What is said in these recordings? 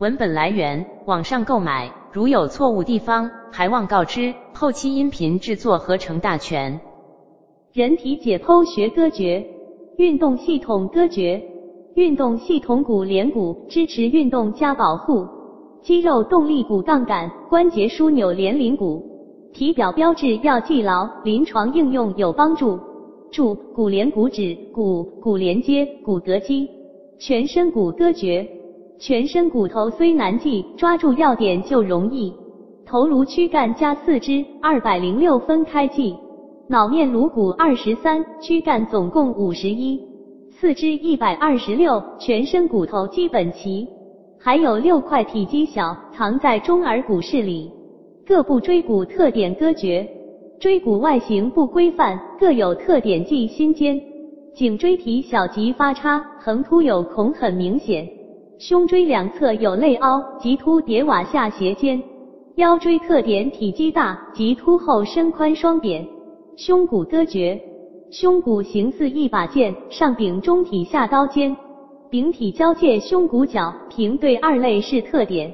文本来源：网上购买，如有错误地方，还望告知。后期音频制作合成大全。人体解剖学歌诀：运动系统歌诀。运动系统骨连骨，支持运动加保护。肌肉动力骨杠杆，关节枢纽连鳞骨。体表标志要记牢，临床应用有帮助。注：骨连骨指骨骨连接骨骼肌。全身骨歌诀。全身骨头虽难记，抓住要点就容易。头颅躯干加四肢，二百零六分开记。脑面颅骨二十三，躯干总共五十一，四肢一百二十六，全身骨头基本齐。还有六块体积小，藏在中耳骨室里。各部椎骨特点歌诀：椎骨外形不规范，各有特点记心尖。颈椎体小及发叉，横突有孔很明显。胸椎两侧有肋凹，棘突叠瓦下斜尖。腰椎特点体积大，棘突后身宽双扁。胸骨割绝：胸骨形似一把剑，上柄中体下刀尖，柄体交界胸骨角，平对二肋是特点。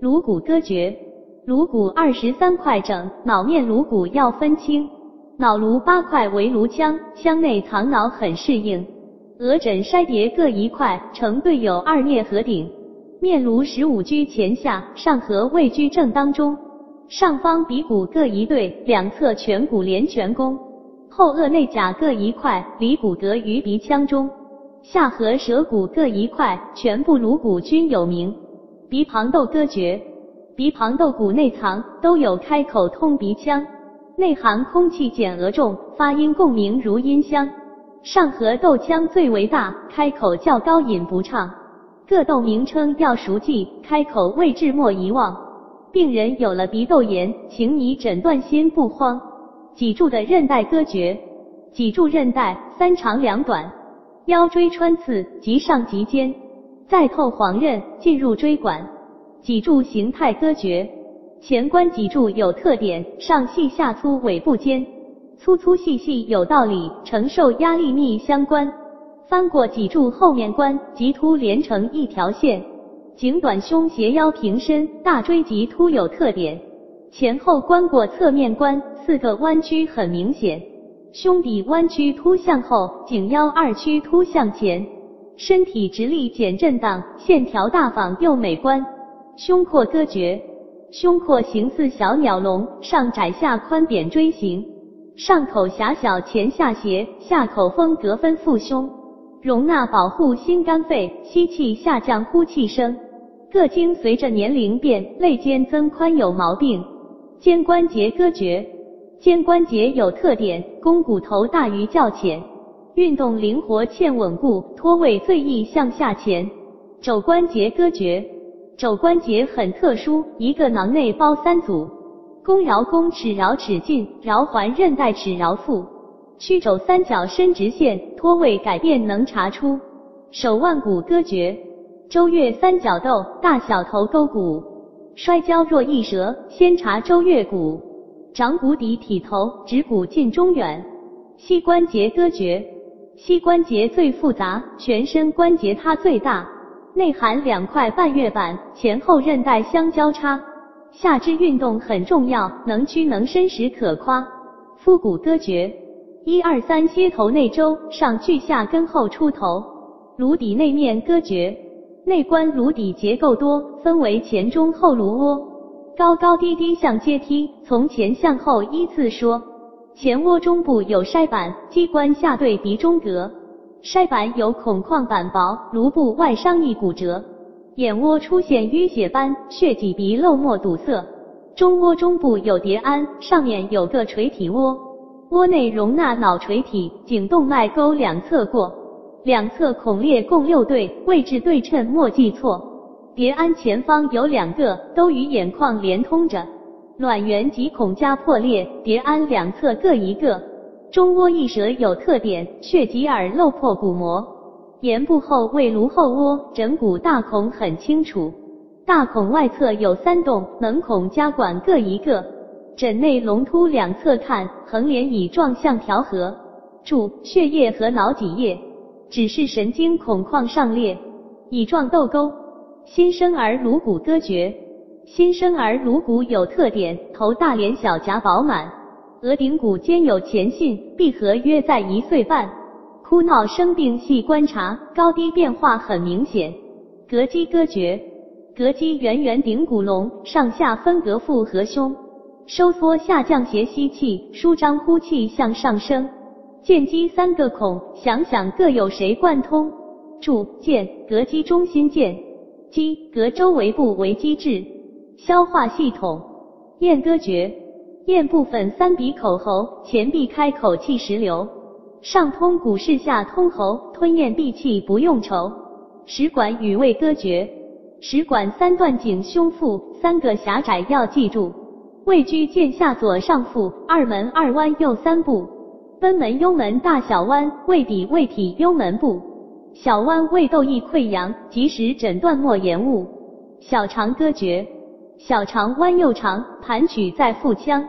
颅骨割绝：颅骨二十三块整，脑面颅骨要分清。脑颅八块为颅腔，腔内藏脑很适应。额枕筛叠各一块，成对有二颞合顶。面颅十五居前下，上颌位居正当中。上方鼻骨各一对，两侧颧骨连颧弓。后颚内甲各一块，离骨骼于鼻腔中。下颌舌骨各一块，全部颅骨均有名。鼻旁窦割绝：鼻旁窦骨内藏，都有开口通鼻腔，内含空气减额重，发音共鸣如音箱。上颌窦腔最为大，开口较高，引不畅。各窦名称要熟记，开口位置莫遗忘。病人有了鼻窦炎，请你诊断心不慌。脊柱的韧带割绝：脊柱韧带三长两短，腰椎穿刺，即上即尖，再透黄韧进入椎管。脊柱形态割绝：前关脊柱有特点，上细下粗，尾部尖。粗粗细细有道理，承受压力密相关。翻过脊柱后面关，棘突连成一条线。颈短胸斜腰平伸，大椎棘突有特点。前后关过侧面关，四个弯曲很明显。胸底弯曲凸向后，颈腰二曲凸向前。身体直立减震荡，线条大方又美观。胸廓歌诀：胸廓形似小鸟笼，上窄下宽扁锥形。上口狭小，前下斜，下口风格分腹胸，容纳保护心肝肺，吸气下降呼气声。各经随着年龄变，肋间增宽有毛病。肩关节割绝：肩关节有特点，肱骨头大于较浅，运动灵活欠稳固，脱位最易向下前。肘关节割绝：肘关节很特殊，一个囊内包三组。弓桡弓尺桡尺进，桡环韧带尺桡腹，曲肘三角伸直线，脱位改变能查出。手腕骨割绝：周月三角豆，大小头勾骨，摔跤若一折，先查周月骨。掌骨底体头，指骨近中远。膝关节割绝：膝关节最复杂，全身关节它最大，内含两块半月板，前后韧带相交叉。下肢运动很重要，能屈能伸时可夸。腹股歌诀：一二三，歇头内周，上锯下根后出头。颅底内面歌诀：内关颅底结构多，分为前中后颅窝，高高低低像阶梯，从前向后依次说。前窝中部有筛板，机关下对鼻中隔，筛板有孔况板薄，颅部外伤易骨折。眼窝出现淤血斑，血迹鼻漏墨堵塞。中窝中部有蝶鞍，上面有个垂体窝，窝内容纳脑垂体，颈动脉沟两侧过，两侧孔裂共六对，位置对称莫记错。蝶鞍前方有两个，都与眼眶连通着，卵圆及孔痂破裂，蝶鞍两侧各一个。中窝一舌有特点，血及耳漏破鼓膜。眼部后位颅后窝，枕骨大孔很清楚，大孔外侧有三洞，能孔加管各一个。枕内隆突两侧看，横连乙状像调和。注：血液和脑脊液，只是神经孔框上裂。乙状窦沟，新生儿颅骨割绝，新生儿颅骨有特点，头大脸小颊饱满，额顶骨间有前囟，闭合约在一岁半，哭闹生病细观察，高低变化很明显。膈肌割绝，膈肌圆圆顶骨隆，上下分隔腹和胸，收缩下降斜吸气，舒张呼气向上升。剑肌三个孔，想想各有谁贯通？注：剑，膈肌中心剑；肌，膈周围部为肌质。消化系统，咽割绝，咽部分三鼻口喉，前壁开口气时流，上通骨室，下通喉，吞咽闭气不用愁。食管与胃歌诀，食管三段颈胸腹三个狭窄要记住，胃居剑下左上腹，二门二弯右三步。贲门幽门大小弯，胃底胃体幽门部，小弯胃窦易溃疡，及时诊断莫延误。小肠割绝：小肠弯又长，盘曲在腹腔，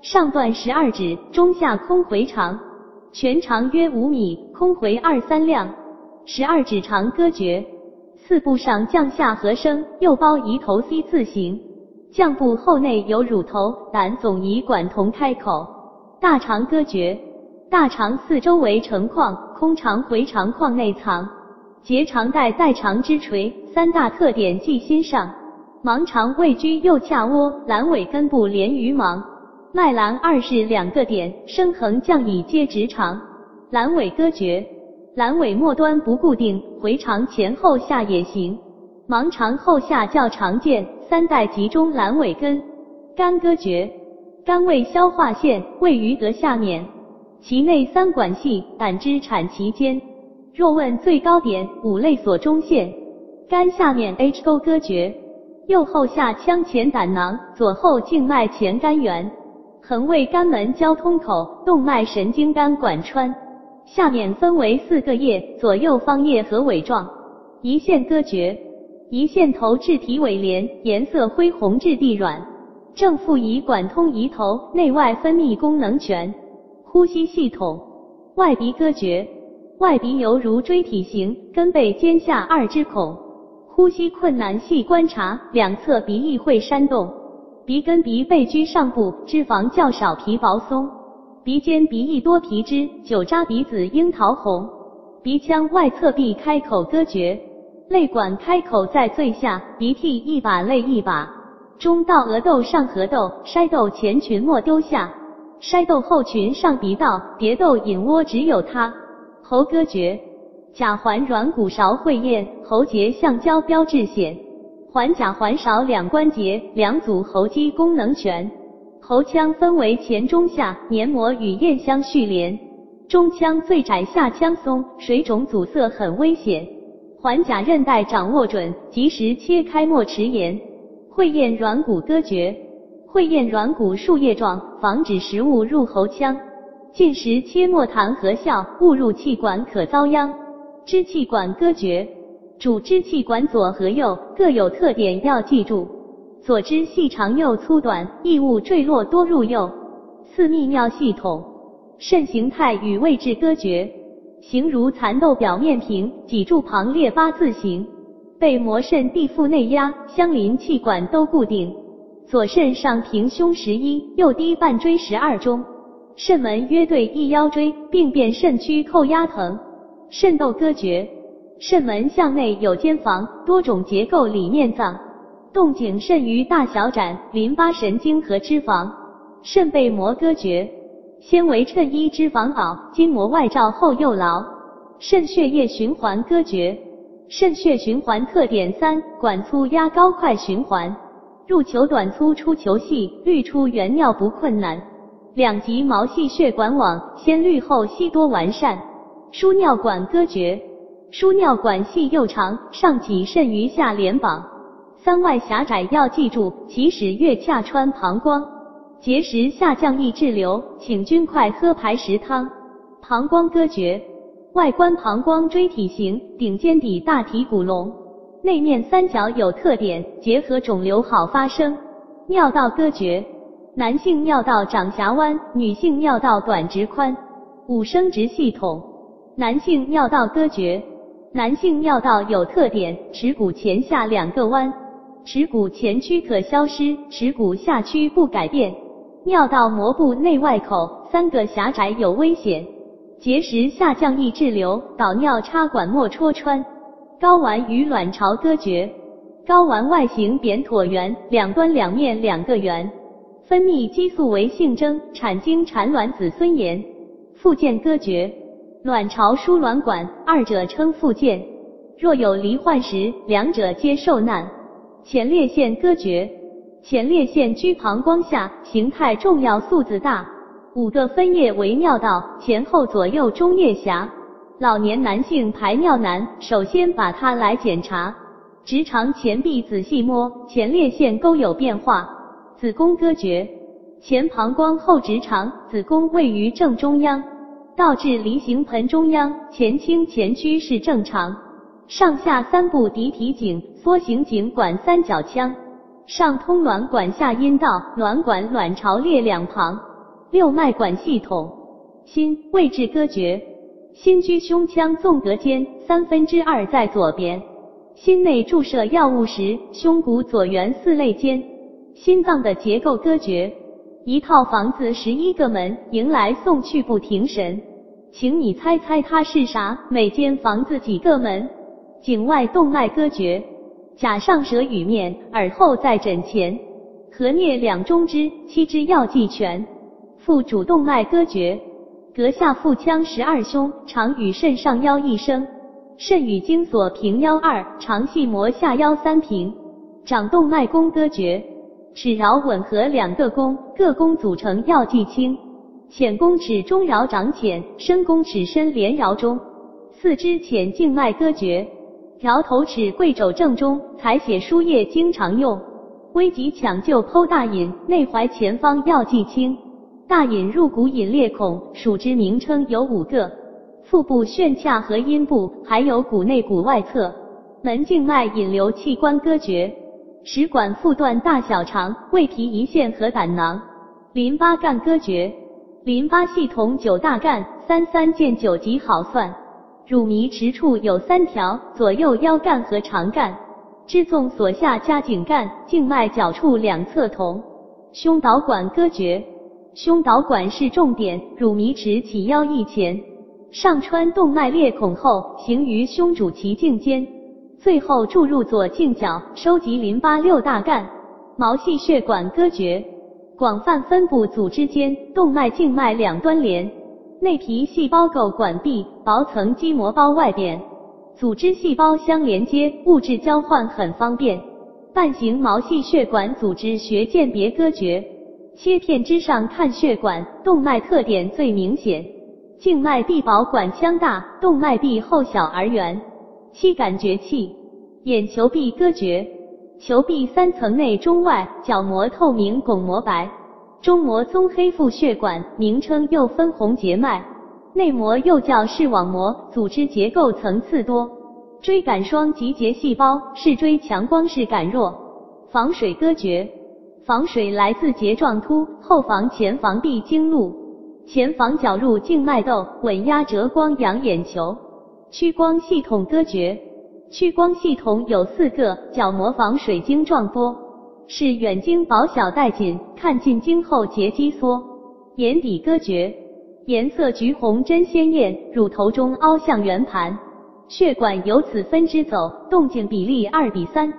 上段十二指，中下空回肠，全长约五米，空回二三两。十二指肠割绝：四部上降下合生，右包宜头 C 字形，降部后内有乳头，胆总宜管同开口。大肠割绝。大肠四周围成框，空肠回肠框内藏，结肠带带肠之垂，三大特点记心上。盲肠位居右下窝，阑尾根部连于盲，脉阑二是两个点，升横降以接直肠。阑尾割绝：阑尾末端不固定，回肠前后下也行。盲肠后下较常见，三代集中阑尾根。肝割绝：肝胃消化腺位于膈下面。其内三管系，胆汁产其间。若问最高点，五类所中线。肝下面 H 沟割绝：右后下腔前胆囊，左后静脉前肝源，横位肝门交通口，动脉神经肝管穿。下面分为四个叶，左右方叶和尾状。胰腺割绝：胰腺头至体尾连，颜色灰红质地软，正负胰管通胰头，内外分泌功能全。呼吸系统，外鼻割绝：外鼻犹如锥体形，根背尖下二支孔。呼吸困难细观察，两侧鼻翼会扇动。鼻根鼻背居上部，脂肪较少，皮薄松。鼻尖鼻翼多皮脂，酒渣鼻子樱桃红。鼻腔外侧壁开口歌诀：泪管开口在最下，鼻涕一把泪一把。中到额窦上颌窦，筛窦前群莫丢下。筛窦后群上鼻道，蝶窦隐窝只有它。喉歌诀：甲环软骨勺会咽，喉结橡胶标志显。环甲环勺两关节，两组喉肌功能全。喉腔分为前中下，黏膜与咽相续连。中腔最窄，下腔松，水肿阻塞很危险。环甲韧带掌握准，及时切开莫迟延。会咽软骨割绝。会咽软骨树叶状，防止食物入喉腔。进食切莫谈和笑，误入气管可遭殃。支气管割绝：主支气管左和右各有特点，要记住。左支细长，右粗短，异物坠落多入右。四泌尿系统，肾形态与位置割绝：形如蚕豆表面平，脊柱旁列八字形，被膜肾地腹内压，相邻气管都固定。左肾上平胸十一，右低半椎十二中，肾门约对一腰椎，病变肾区扣压疼。肾窦割绝：肾门向内有间房，多种结构里面脏，动静肾于大小展，淋巴神经和脂肪。肾被膜割绝：纤维衬衣脂肪袄，筋膜外罩后又牢。肾血液循环割绝：肾血循环特点三：管粗压高，快循环。入球短粗，出球细，滤出原尿不困难。两极毛细血管网，先滤后吸多完善。输尿管割绝：输尿管细又长，上挤肾于下连绑，三外狭窄要记住，起始越恰穿膀胱，结石下降易滞留，请君快喝排石汤。膀胱割绝：外观膀胱锥体形，顶尖底大体骨隆。内面三角有特点，结合肿瘤好发生。尿道割绝：男性尿道长狭弯，女性尿道短直宽。五生殖系统，男性尿道割绝：男性尿道有特点，耻骨前下两个弯，耻骨前区可消失，耻骨下区不改变。尿道膜部内外口三个狭窄有危险，结石下降易滞留，导尿插管莫戳穿。睾丸与卵巢隔绝，睾丸外形扁椭圆，两端两面两个圆，分泌激素为性征，产精产卵子孙延。附件隔绝，卵巢输卵管，二者称附件。若有罹患时，两者皆受难。前列腺隔绝。前列腺居膀胱下，形态重要，素子大，五个分叶为尿道，前后左右中叶狭。老年男性排尿难，首先把它来检查。直肠前壁仔细摸，前列腺沟有变化。子宫割绝，前膀胱后直肠，子宫位于正中央，倒置梨形盆中央，前倾前屈是正常。上下三部嫡体颈，缩形颈管三角腔。上通卵管，下阴道，卵管卵巢列两旁。六脉管系统，心位置隔绝，心居胸腔纵隔间，三分之二在左边。心内注射药物时，胸骨左缘四肋间。心脏的结构隔绝，一套房子十一个门，迎来送去不停神。请你猜猜它是啥？每间房子几个门？颈外动脉隔绝。甲上舌与面，耳后在枕前，合颞两中支，七支要记全。腹主动脉隔绝，膈下腹腔十二胸，肠与肾上腰一升，肾与精索平腰二，肠系膜下腰三平。掌动脉弓割绝，齿桡吻合两个弓，各弓组成要记清。浅弓尺中桡长浅，深弓尺深连桡中。四肢浅静脉割绝。桡头尺贵肘正中，采血输液经常用。危急抢救剖大隐，内踝前方要记清。大隐入骨隐裂孔，属之名称有五个：腹部旋髂和阴部，还有骨内骨外侧。门静脉引流器官割绝，食管腹段大小肠、胃皮胰腺和胆囊。淋巴干割绝，淋巴系统九大干，三三见九级好算。乳糜池处有三条，左右腰干和长干，支纵所下加颈干，静脉角处两侧同。胸导管割绝，胸导管是重点，乳糜池起腰翼前，上穿动脉裂孔后，行于胸主脐颈间，最后注入左颈角，收集淋巴六大干。毛细血管割绝，广泛分布组织间，动脉静脉两端连。内皮细胞构管壁，薄层肌膜包外边，组织细胞相连接，物质交换很方便。半形毛细血管组织学鉴别割绝，切片之上看血管动脉特点最明显。静脉壁薄管腔大，动脉壁厚小而圆。七感觉器，眼球壁割绝，球壁三层内中外角膜透明，巩膜白。中膜棕黑副血管名称又分红结脉，内膜又叫视网膜，组织结构层次多。椎杆双极结细胞视锥强光视感弱。防水隔绝，防水来自睫状突，后房前房必经路，前房角入静脉窦，稳压折光养眼球。屈光系统隔绝，屈光系统有四个，角膜防水晶状波。是远经薄小带紧，看近经后结肌缩。眼底割绝，颜色橘红真鲜艳，乳头中凹向圆盘，血管由此分支走，动静比例二比三。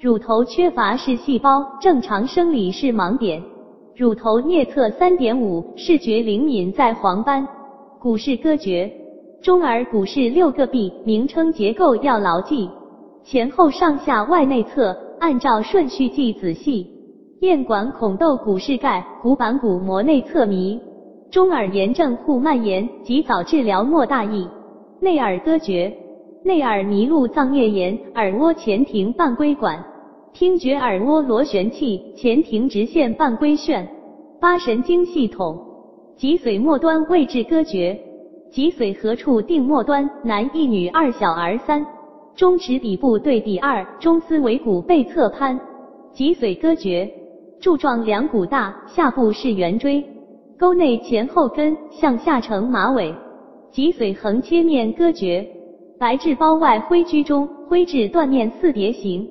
乳头缺乏是细胞，正常生理是盲点。乳头颞侧三点五，视觉灵敏在黄斑。骨室隔绝，中耳骨室六个壁，名称结构要牢记，前后上下外内侧。按照顺序记仔细。咽管孔窦骨室盖，骨板骨膜内侧迷。中耳炎症互蔓延，及早治疗莫大意。内耳隔绝，内耳迷路脏液炎，耳蜗前庭半规管。听觉耳蜗螺旋器，前庭直线半规旋。八神经系统，脊髓末端位置隔绝。脊髓何处定末端？男一女二小儿三。中指底部对底二，中丝尾骨背侧攀，脊髓割绝，柱状两骨大，下部是圆锥，沟内前后根向下呈马尾，脊髓横切面割绝，白质包外灰居中，灰质断面四叠形。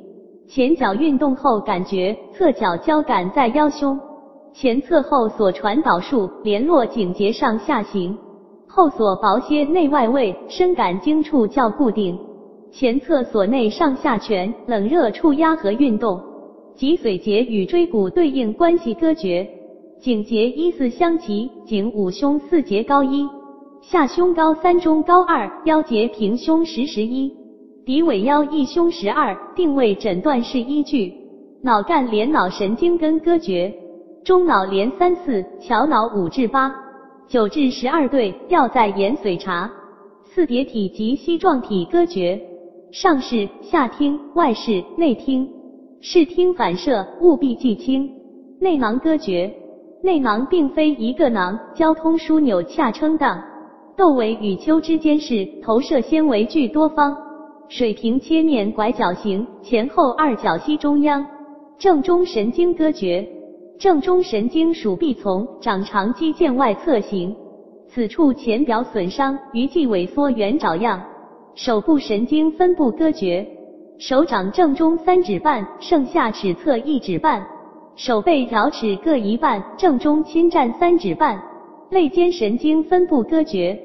前脚运动后感觉侧脚交感在腰胸，前侧后所传导数联络颈节上下行，后所薄些内外位深感经处较固定，前侧所内上下拳冷热触压和运动，脊髓节与椎骨对应关系割绝，颈节一四相齐，颈五胸四节高一，下胸高三中高二，腰节平胸十十一。骶尾腰一胸十二，定位诊断是依据。脑干连脑神经根割绝，中脑连三四，桥脑五至八，九至十二对，要在眼髓查。四叠体及膝状体割绝，上视、下听、外视、内听，视听反射务必记清。内囊割绝，内囊并非一个囊，交通枢纽恰称当，窦尾与丘之间是投射纤维具多方。水平切面拐角形，前后二角膝中央，正中神经割绝。正中神经属臂丛，长长肌腱外侧形，此处浅表损伤，鱼际萎缩圆爪样。手部神经分布割绝，手掌正中三指半，剩下尺侧一指半，手背桡尺各一半，正中侵占三指半。肋间神经分布割绝。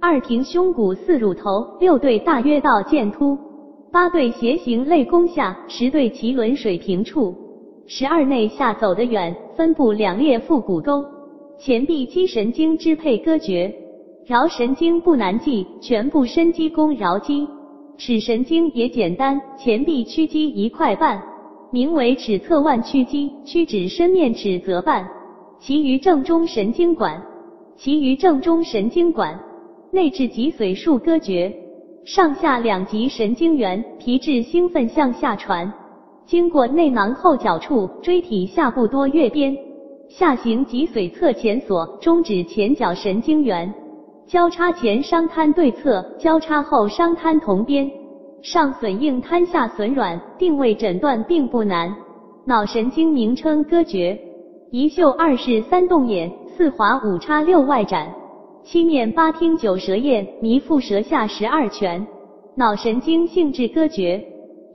二庭胸骨四乳头六对大约到剑突，八对斜行肋弓下，十对脐轮水平处，十二内下走得远，分布两列腹股沟，前臂肌神经支配割绝，桡神经不难记，全部伸肌弓桡肌，尺神经也简单，前臂屈肌一块半，名为尺侧腕屈肌，屈指深面尺则半，其余正中神经管，其余正中神经管。内置脊髓束割绝，上下两极神经元皮质兴奋向下传，经过内囊后脚处椎体下部多月边，下行脊髓侧前锁中指前脚神经元，交叉前商瘫对侧，交叉后商瘫同边，上损硬瘫下损软，定位诊断并不难。脑神经名称割绝，一嗅二视三动眼，四滑五叉六外展。七面八听九舌咽，迷腹舌下十二拳，脑神经性质割绝。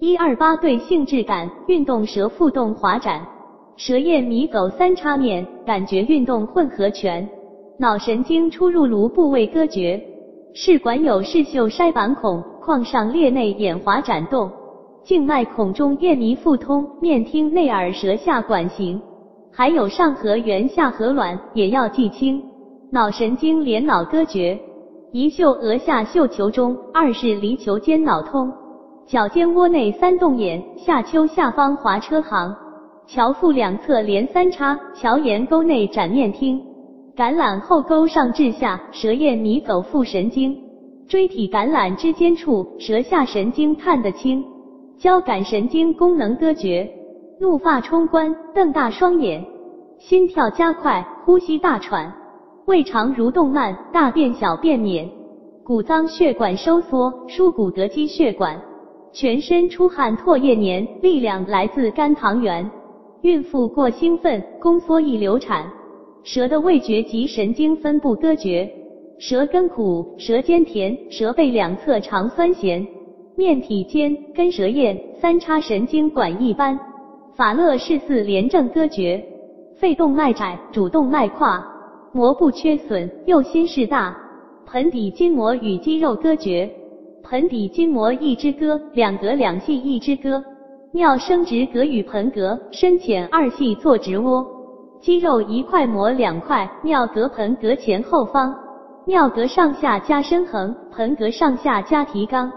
一二八对性质感，运动舌腹动滑展，舌咽迷走三叉面，感觉运动混合拳。脑神经出入颅部位割绝。视管有视嗅筛板孔，眶上裂内眼滑展动，静脉孔中咽迷腹通，面听内耳舌下管形，还有上颌缘下颌卵，也要记清。脑神经连脑割绝，一嗅额下嗅球中，二是离球间脑通，脚尖窝内三洞眼，下丘下方滑车行，桥腹两侧连三叉，桥沿沟内展面听，橄榄后沟上至下，舌咽迷走腹神经，椎体橄榄之间处，舌下神经看得清，交感神经功能割绝，怒发冲冠，瞪大双眼，心跳加快，呼吸大喘。胃肠蠕动慢，大便小便免，骨脏血管收缩，疏骨得肌血管，全身出汗唾液黏，力量来自肝糖原。孕妇过兴奋，宫缩易流产。舌的味觉及神经分布割绝，舌根苦，舌尖甜，舌背两侧常酸咸，面体尖，根舌咽，三叉神经管一般。法勒氏四廉症割绝，肺动脉窄，主动脉跨。膜部缺损，右心室大，盆底筋膜与肌肉割绝，盆底筋膜一支歌，两膈两系一支歌，尿生殖膈与盆膈深浅二系做直窝，肌肉一块膜两块，尿膈盆膈前后方，尿膈上下加深横，盆膈上下加提肛。